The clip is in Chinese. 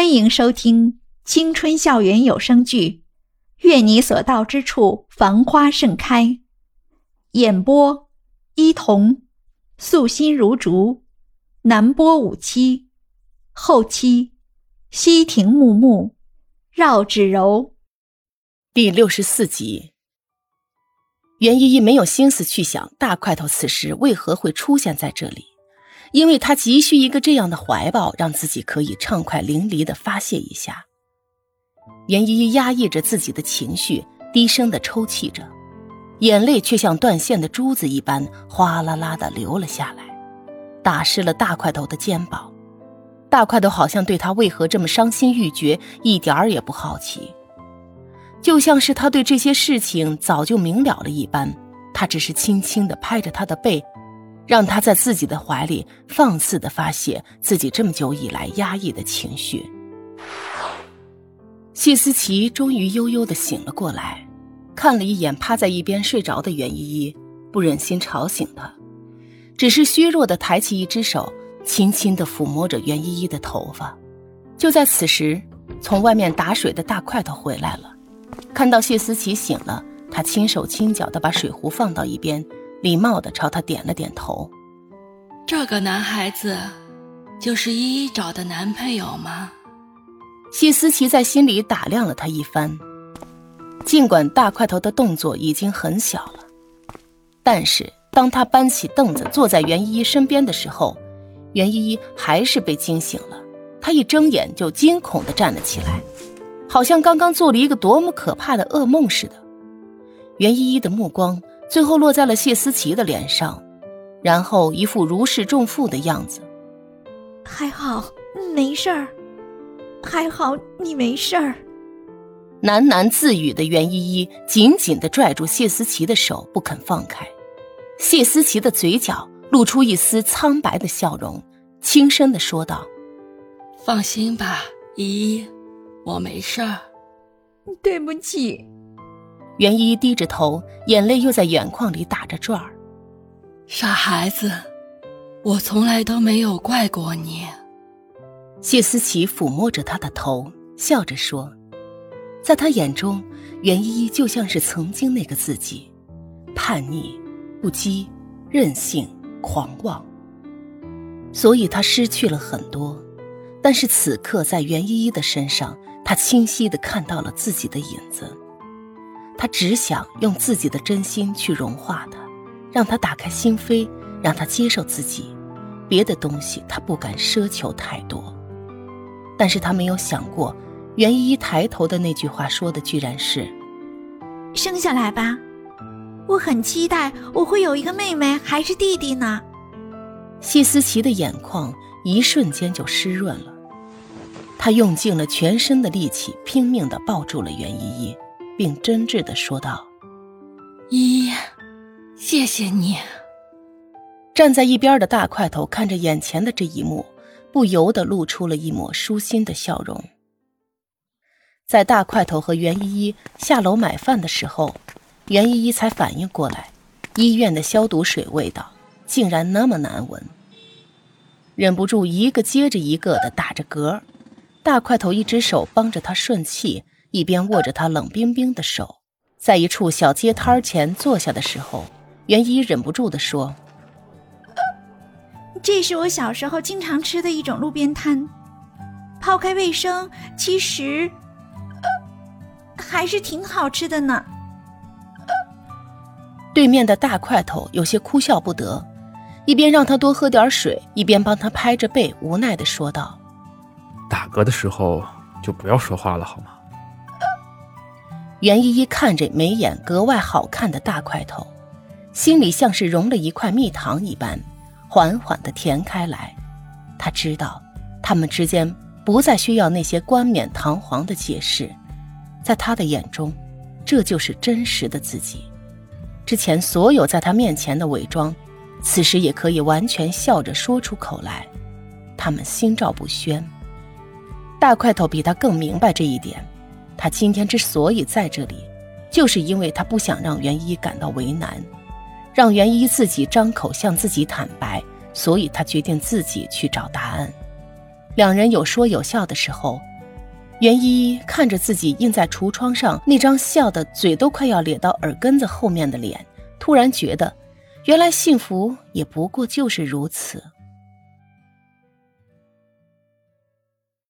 欢迎收听青春校园有声剧《愿你所到之处繁花盛开》，演播：伊童，素心如竹，南波五七，后期：西亭木木，绕指柔。第六十四集，袁依依没有心思去想大块头此时为何会出现在这里。因为他急需一个这样的怀抱，让自己可以畅快淋漓的发泄一下。袁依依压抑着自己的情绪，低声的抽泣着，眼泪却像断线的珠子一般哗啦啦的流了下来，打湿了大块头的肩膀。大块头好像对他为何这么伤心欲绝一点儿也不好奇，就像是他对这些事情早就明了了一般。他只是轻轻的拍着他的背。让他在自己的怀里放肆的发泄自己这么久以来压抑的情绪。谢思琪终于悠悠的醒了过来，看了一眼趴在一边睡着的袁依依，不忍心吵醒她，只是虚弱的抬起一只手，轻轻的抚摸着袁依依的头发。就在此时，从外面打水的大块头回来了，看到谢思琪醒了，他轻手轻脚的把水壶放到一边。礼貌的朝他点了点头。这个男孩子，就是依依找的男朋友吗？谢思琪在心里打量了他一番。尽管大块头的动作已经很小了，但是当他搬起凳子坐在袁依依身边的时候，袁依依还是被惊醒了。她一睁眼就惊恐的站了起来，好像刚刚做了一个多么可怕的噩梦似的。袁依依的目光。最后落在了谢思琪的脸上，然后一副如释重负的样子。还好没事儿，还好你没事儿。喃喃自语的袁依依紧紧的拽住谢思琪的手，不肯放开。谢思琪的嘴角露出一丝苍白的笑容，轻声的说道：“放心吧，依依，我没事儿。对不起。”袁依依低着头，眼泪又在眼眶里打着转儿。傻孩子，我从来都没有怪过你。谢思琪抚摸着他的头，笑着说：“在他眼中，袁依依就像是曾经那个自己，叛逆、不羁、任性、狂妄。所以他失去了很多，但是此刻在袁依依的身上，他清晰的看到了自己的影子。”他只想用自己的真心去融化他，让他打开心扉，让他接受自己。别的东西他不敢奢求太多，但是他没有想过，袁依依抬头的那句话说的居然是：“生下来吧，我很期待我会有一个妹妹还是弟弟呢。”谢思琪的眼眶一瞬间就湿润了，他用尽了全身的力气，拼命的抱住了袁依依。并真挚的说道：“依依，谢谢你。”站在一边的大块头看着眼前的这一幕，不由得露出了一抹舒心的笑容。在大块头和袁依依下楼买饭的时候，袁依依才反应过来，医院的消毒水味道竟然那么难闻，忍不住一个接着一个的打着嗝。大块头一只手帮着他顺气。一边握着他冷冰冰的手，在一处小街摊前坐下的时候，袁一忍不住地说：“这是我小时候经常吃的一种路边摊，抛开卫生，其实还是挺好吃的呢。”对面的大块头有些哭笑不得，一边让他多喝点水，一边帮他拍着背，无奈的说道：“打嗝的时候就不要说话了，好吗？”袁依依看着眉眼格外好看的大块头，心里像是融了一块蜜糖一般，缓缓地甜开来。她知道，他们之间不再需要那些冠冕堂皇的解释，在他的眼中，这就是真实的自己。之前所有在他面前的伪装，此时也可以完全笑着说出口来。他们心照不宣。大块头比他更明白这一点。他今天之所以在这里，就是因为他不想让袁一感到为难，让袁一自己张口向自己坦白，所以他决定自己去找答案。两人有说有笑的时候，袁依依看着自己印在橱窗上那张笑的嘴都快要咧到耳根子后面的脸，突然觉得，原来幸福也不过就是如此。